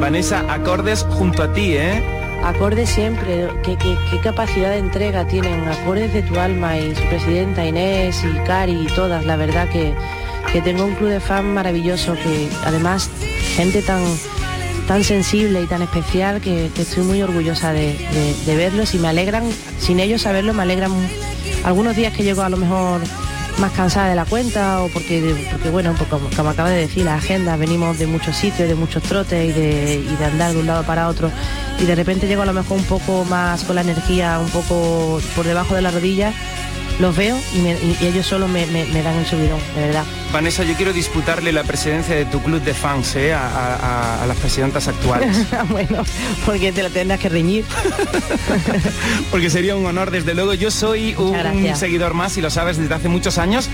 Vanessa, acordes junto a ti, ¿eh? Acordes siempre, ¿Qué, qué, capacidad de entrega tienen, acordes de tu alma y su presidenta Inés y Cari y todas, la verdad que, que tengo un club de fan maravilloso, que además gente tan, tan sensible y tan especial que, estoy muy orgullosa de, de, verlos y me alegran, sin ellos saberlo, me alegran algunos días que llego a lo mejor más cansada de la cuenta o porque, porque bueno, como, como, acaba de decir, la agenda, venimos de muchos sitios, de muchos trotes y de andar de un lado para otro. Y de repente llego a lo mejor un poco más con la energía, un poco por debajo de la rodilla los veo y, ellos solo me, dan el subidón, de verdad. Vanessa, yo quiero disputarle la presidencia de tu club de fans ¿eh? a, las presidentas actuales. bueno, porque te la tendrás que reñir. porque sería un honor, desde luego. Yo soy un seguidor más y lo sabes desde hace muchos años.